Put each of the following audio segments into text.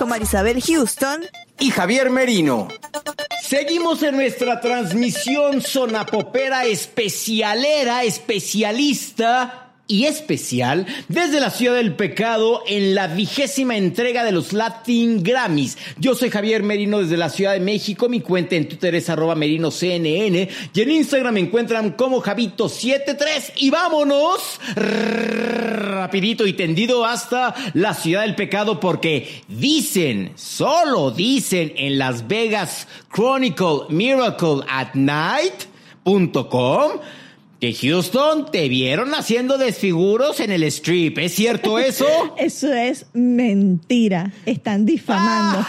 con Marisabel Houston y Javier Merino. Seguimos en nuestra transmisión sonapopera especialera, especialista y especial desde la Ciudad del Pecado en la vigésima entrega de los Latin Grammys. Yo soy Javier Merino desde la Ciudad de México. Mi cuenta en Twitter es arroba merinoCNN y en Instagram me encuentran como Javito73 y vámonos rapidito y tendido hasta la Ciudad del Pecado porque dicen, solo dicen en Las Vegas Chronicle Miracle at Night.com que Houston te vieron haciendo desfiguros en el strip. ¿Es cierto eso? Eso es mentira. Están difamando.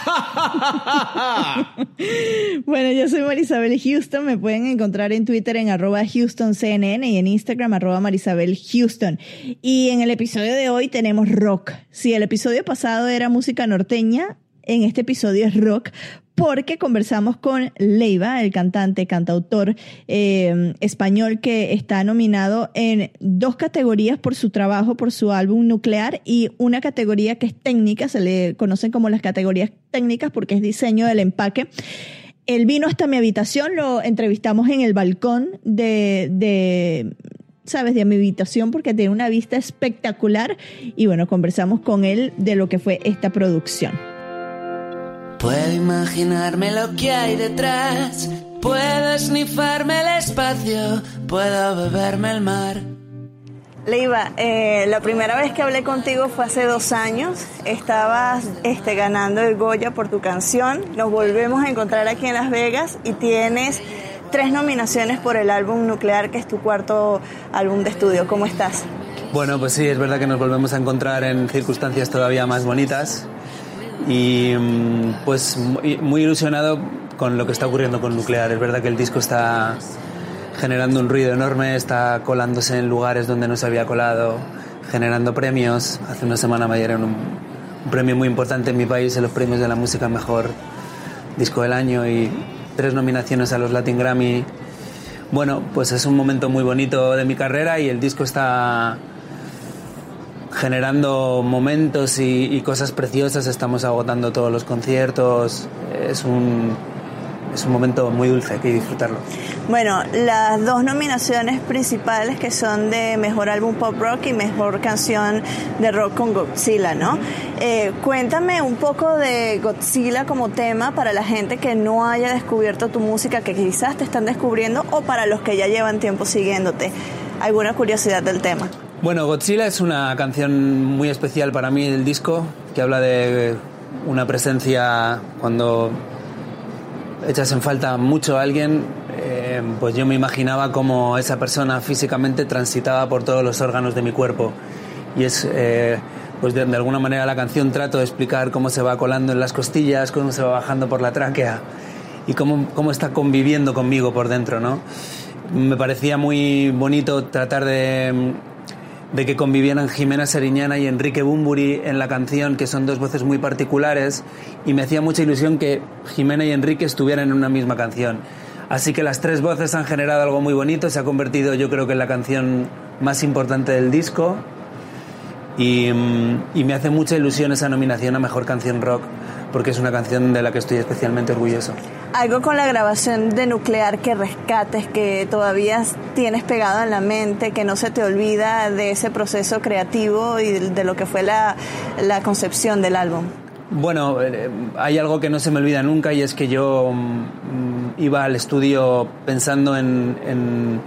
bueno, yo soy Marisabel Houston. Me pueden encontrar en Twitter en arroba HoustonCNN y en Instagram arroba Marisabel Houston. Y en el episodio de hoy tenemos rock. Si el episodio pasado era música norteña, en este episodio es rock porque conversamos con Leiva, el cantante, cantautor eh, español que está nominado en dos categorías por su trabajo, por su álbum nuclear y una categoría que es técnica, se le conocen como las categorías técnicas porque es diseño del empaque. Él vino hasta mi habitación, lo entrevistamos en el balcón de, de sabes, de mi habitación porque tiene una vista espectacular y bueno, conversamos con él de lo que fue esta producción. Puedo imaginarme lo que hay detrás, puedo esnifarme el espacio, puedo beberme el mar. Leiva, eh, la primera vez que hablé contigo fue hace dos años. Estabas este, ganando el Goya por tu canción. Nos volvemos a encontrar aquí en Las Vegas y tienes tres nominaciones por el álbum Nuclear, que es tu cuarto álbum de estudio. ¿Cómo estás? Bueno, pues sí, es verdad que nos volvemos a encontrar en circunstancias todavía más bonitas y mm, pues muy, ilusionado con lo que está ocurriendo con Nuclear. Es verdad que el disco está generando un ruido enorme, está colándose en lugares donde no se había colado, generando premios. Hace una semana me dieron un, un premio muy importante en mi país, en los premios de la música mejor disco del año y tres nominaciones a los Latin Grammy. Bueno, pues es un momento muy bonito de mi carrera y el disco está generando momentos y, cosas preciosas. Estamos agotando todos los conciertos. Es un, es un momento muy dulce, hay que disfrutarlo. Bueno, las dos nominaciones principales que son de Mejor Álbum Pop Rock y Mejor Canción de Rock con Godzilla, ¿no? Eh, cuéntame un poco de Godzilla como tema para la gente que no haya descubierto tu música, que quizás te están descubriendo, o para los que ya llevan tiempo siguiéndote. ¿Alguna curiosidad del tema? Bueno, Godzilla es una canción muy especial para mí del disco, que habla de una presencia cuando echas en falta mucho a alguien, eh, pues yo me imaginaba como esa persona físicamente transitaba por todos los órganos de mi cuerpo. Y es, eh, pues de, de, alguna manera la canción trato de explicar cómo se va colando en las costillas, cómo se va bajando por la tráquea y cómo, cómo está conviviendo conmigo por dentro, ¿no? Me parecía muy bonito tratar de de que convivieran Jimena Seriñana y Enrique Bumburi en la canción, que son dos voces muy particulares, y me hacía mucha ilusión que Jimena y Enrique estuvieran en una misma canción. Así que las tres voces han generado algo muy bonito, se ha convertido yo creo que en la canción más importante del disco, y, mm, y me hace mucha ilusión esa nominación a Mejor Canción Rock, porque es una canción de la que estoy especialmente orgulloso. Algo con la grabación de Nuclear que rescates, que todavía tienes pegado en la mente, que no se te olvida de ese proceso creativo y de lo que fue la, la concepción del álbum. Bueno, eh, hay algo que no se me olvida nunca y es que yo mm, iba al estudio pensando en, en,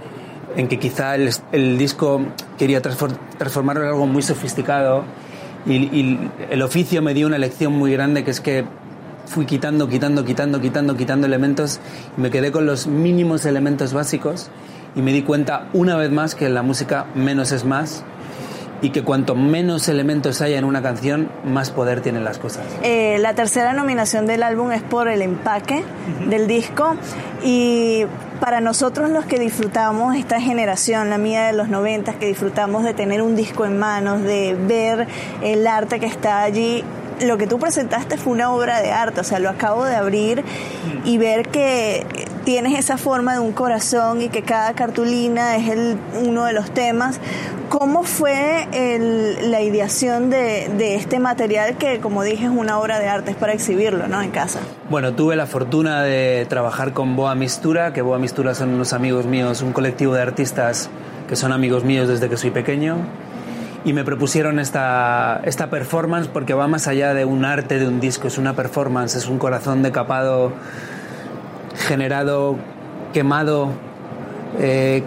en que quizá el, el disco quería transfor- transformarlo en algo muy sofisticado y, y el oficio me dio una lección muy grande que es que fui quitando, quitando, quitando, quitando, quitando elementos y me quedé con los mínimos elementos básicos y me di cuenta una vez más que en la música menos es más y que cuanto menos elementos haya en una canción, más poder tienen las cosas. Eh, la tercera nominación del álbum es por el empaque del disco y para nosotros los que disfrutamos esta generación, la mía de los 90, que disfrutamos de tener un disco en manos, de ver el arte que está allí, lo que tú presentaste fue una obra de arte, o sea, lo acabo de abrir y ver que tienes esa forma de un corazón y que cada cartulina es el, uno de los temas. ¿Cómo fue el- la ideación de, de este material que, como dije, es una obra de arte, es para exhibirlo ¿no? en casa? Bueno, tuve la fortuna de trabajar con Boa Mistura, que Boa Mistura son unos amigos míos, un colectivo de artistas que son amigos míos desde que soy pequeño. Y me propusieron esta, esta performance porque va más allá de un arte, de un disco, es una performance, es un corazón decapado, generado, quemado, eh,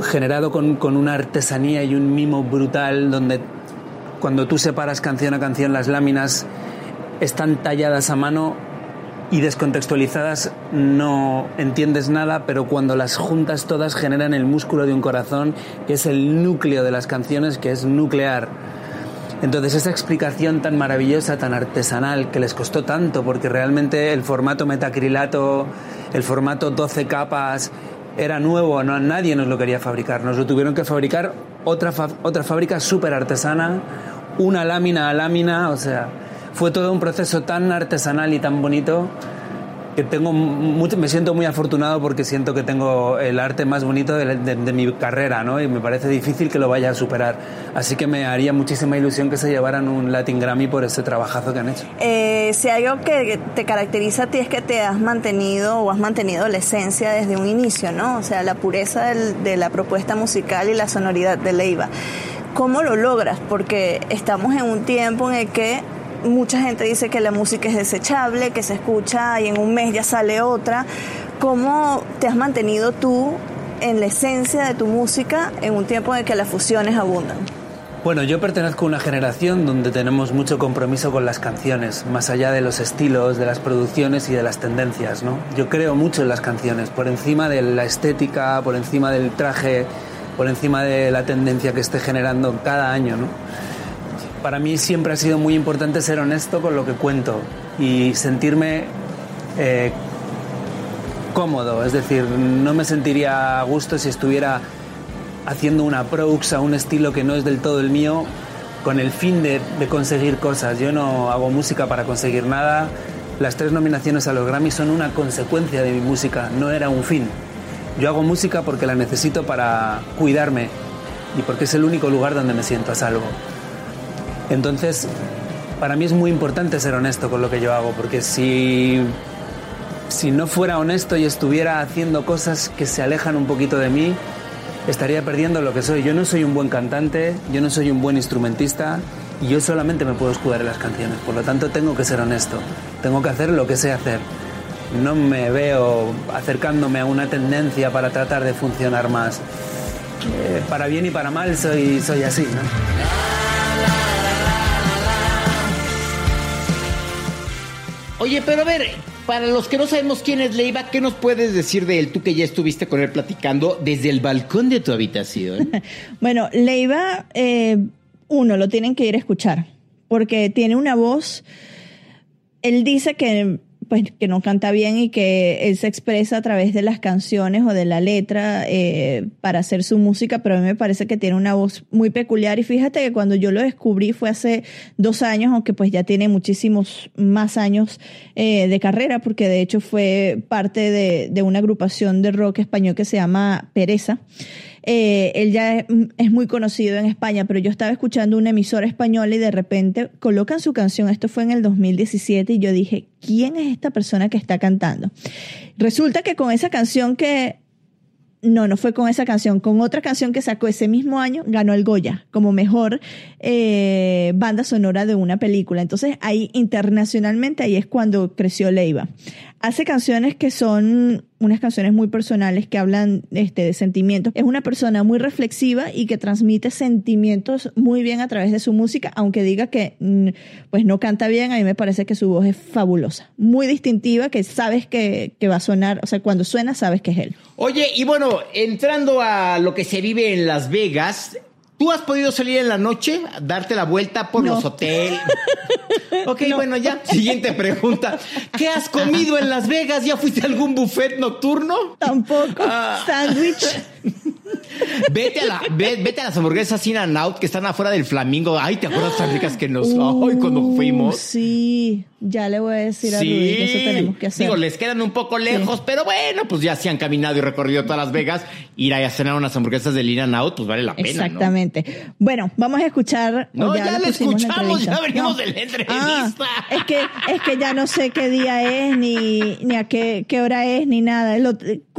generado con, con una artesanía y un mimo brutal donde cuando tú separas canción a canción las láminas están talladas a mano y descontextualizadas no entiendes nada, pero cuando las juntas todas generan el músculo de un corazón, que es el núcleo de las canciones, que es nuclear. Entonces esa explicación tan maravillosa, tan artesanal, que les costó tanto, porque realmente el formato metacrilato, el formato 12 capas, era nuevo, no, nadie nos lo quería fabricar, nos lo tuvieron que fabricar otra, otra fábrica súper artesana, una lámina a lámina, o sea, fue todo un proceso tan artesanal y tan bonito que tengo mucho, me siento muy afortunado porque siento que tengo el arte más bonito de, de- de mi carrera, ¿no? Y me parece difícil que lo vaya a superar. Así que me haría muchísima ilusión que se llevaran un Latin Grammy por ese trabajazo que han hecho. Eh, si algo que te caracteriza a ti es que te has mantenido o has mantenido la esencia desde un inicio, ¿no? O sea, la pureza del- de la propuesta musical y la sonoridad de Leiva. ¿Cómo lo logras? Porque estamos en un tiempo en el que mucha gente dice que la música es desechable, que se escucha y en un mes ya sale otra. ¿Cómo te has mantenido tú en la esencia de tu música en un tiempo en que las fusiones abundan? Bueno, yo pertenezco a una generación donde tenemos mucho compromiso con las canciones, más allá de los estilos, de las producciones y de las tendencias, ¿no? Yo creo mucho en las canciones, por encima de la estética, por encima del traje, por encima de la tendencia que esté generando cada año, ¿no? Para mí siempre ha sido muy importante ser honesto con lo que cuento y sentirme eh, cómodo, es decir, no me sentiría a gusto si estuviera haciendo una approach a un estilo que no es del todo el mío con el fin de, de conseguir cosas. Yo no hago música para conseguir nada. Las tres nominaciones a los Grammy son una consecuencia de mi música, no era un fin. Yo hago música porque la necesito para cuidarme y porque es el único lugar donde me siento a salvo. Entonces, para mí es muy importante ser honesto con lo que yo hago, porque si, si no fuera honesto y estuviera haciendo cosas que se alejan un poquito de mí, estaría perdiendo lo que soy. Yo no soy un buen cantante, yo no soy un buen instrumentista y yo solamente me puedo escudar en las canciones. Por lo tanto, tengo que ser honesto. Tengo que hacer lo que sé hacer. No me veo acercándome a una tendencia para tratar de funcionar más. Eh, para bien y para mal soy, soy así, ¿no? Oye, pero a ver, para los que no sabemos quién es Leiva, ¿qué nos puedes decir de él? Tú que ya estuviste con él platicando desde el balcón de tu habitación. Bueno, Leiva, eh, uno, lo tienen que ir a escuchar, porque tiene una voz, él dice que pues que no canta bien y que él se expresa a través de las canciones o de la letra eh, para hacer su música, pero a mí me parece que tiene una voz muy peculiar y fíjate que cuando yo lo descubrí fue hace dos años, aunque pues ya tiene muchísimos más años eh, de carrera, porque de hecho fue parte de, de una agrupación de rock español que se llama Pereza. Eh, él ya es, muy conocido en España, pero yo estaba escuchando una emisora española y de repente colocan su canción, esto fue en el 2017, y yo dije, ¿quién es esta persona que está cantando? Resulta que con esa canción que no, no fue con esa canción, con otra canción que sacó ese mismo año, ganó el Goya como mejor eh, banda sonora de una película. Entonces ahí internacionalmente ahí es cuando creció Leiva. Hace canciones que son unas canciones muy personales que hablan este, de sentimientos. Es una persona muy reflexiva y que transmite sentimientos muy bien a través de su música, aunque diga que mm, pues no canta bien, a mí me parece que su voz es fabulosa, muy distintiva, que sabes que, que va a sonar, o sea, cuando suena sabes que es él. Oye, y bueno, entrando a lo que se vive en Las Vegas, ¿Tú has podido salir en la noche, darte la vuelta por los hoteles? Ok, bueno, ya. Siguiente pregunta. ¿Qué has comido en Las Vegas? ¿Ya fuiste a algún buffet nocturno? Tampoco. Ah. Sándwich. Vete a, la, ve- vete a las hamburguesas In and Out que están afuera del Flamingo. Ay, ¿te acuerdas tan ricas que nos... Ay, cuando Uh, fuimos. Sí, ya le voy a decir a Sí. Luis que eso tenemos que hacer. Digo, les quedan un poco lejos, pero bueno, pues ya se han caminado y recorrido todas Las Vegas. Ir a cenar unas hamburguesas del In and Out, pues vale la pena, ¿no? Exactamente. Bueno, vamos a escuchar. No, ya pusimos en escuchamos, entrevista. ya venimos de la entrevista. Ah, es que es que ya no sé qué día es ni ni a qué, qué hora es ni nada. Lo-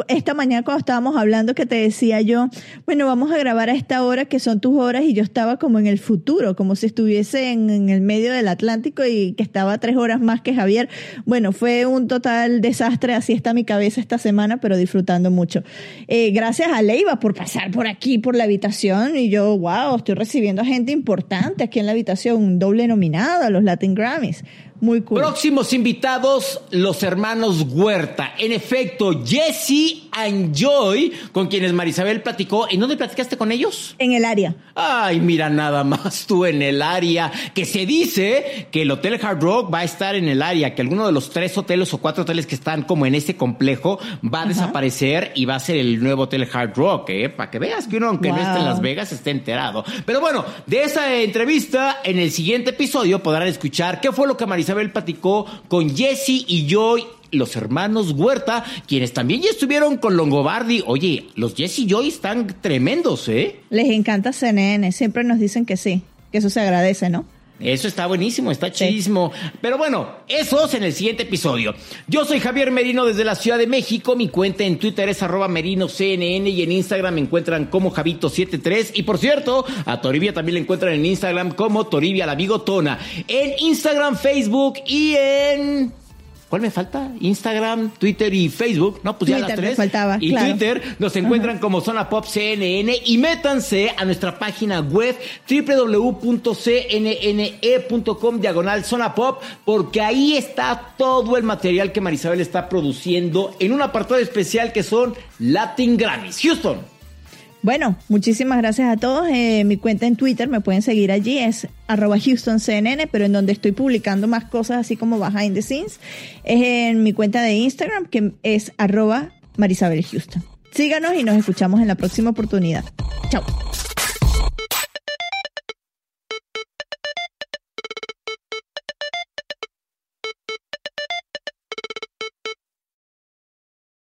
esta mañana cuando estábamos hablando que te decía yo, bueno, vamos a grabar a esta hora que son tus horas y yo estaba como en el futuro, como si estuviese en, el medio del Atlántico y que estaba tres horas más que Javier. Bueno, fue un total desastre, así está mi cabeza esta semana, pero disfrutando mucho. Eh, gracias a Leiva por pasar por aquí, por la habitación y yo, wow, estoy recibiendo a gente importante aquí en la habitación, un doble nominado a los Latin Grammys. Muy cool. Próximos invitados, los hermanos Huerta. En efecto, Jesse and Joy, con quienes Marisabel platicó. ¿En dónde platicaste con ellos? En el área. Ay, mira nada más tú en el área. Que se dice que el Hotel Hard Rock va a estar en el área, que alguno de los tres hoteles o cuatro hoteles que están como en ese complejo va a desaparecer y va a ser el nuevo Hotel Hard Rock, ¿eh? Para que veas que uno, aunque no esté en. Las Vegas, esté enterado. Pero bueno, de esa entrevista, en el siguiente episodio podrán escuchar qué fue lo que Marisabel platicó con Jesse y Joy. Los hermanos Huerta, quienes también ya estuvieron con Longobardi. Oye, los Jesse y Joy están tremendos, ¿eh? Les encanta CNN, siempre nos dicen que sí, que eso se agradece, ¿no? Eso está buenísimo, está chidísimo. Pero bueno, eso es en el siguiente episodio. Yo soy Javier Merino desde la Ciudad de México. Mi cuenta en Twitter es arroba merinoCNN y en Instagram me encuentran como Javito73. Y por cierto, a Toribia también le encuentran en Instagram como Toribia la Bigotona. En Instagram, Facebook y en... ¿Cuál me falta? Instagram, Twitter y Facebook. No, pues ya las me tres. faltaba, y claro. Twitter nos encuentran como Zona Pop CNN y métanse a nuestra página web www.cnne.com diagonal Zona Pop porque ahí está todo el material que Marisabel está produciendo en un apartado especial que son Latin Grammys. Houston. Bueno, muchísimas gracias a todos. Eh, mi cuenta en Twitter me pueden seguir allí, es arroba HoustonCNN, pero en donde estoy publicando más cosas así como behind the scenes es en mi cuenta de Instagram que es arroba Marisabel Houston. Síganos y nos escuchamos en la próxima oportunidad.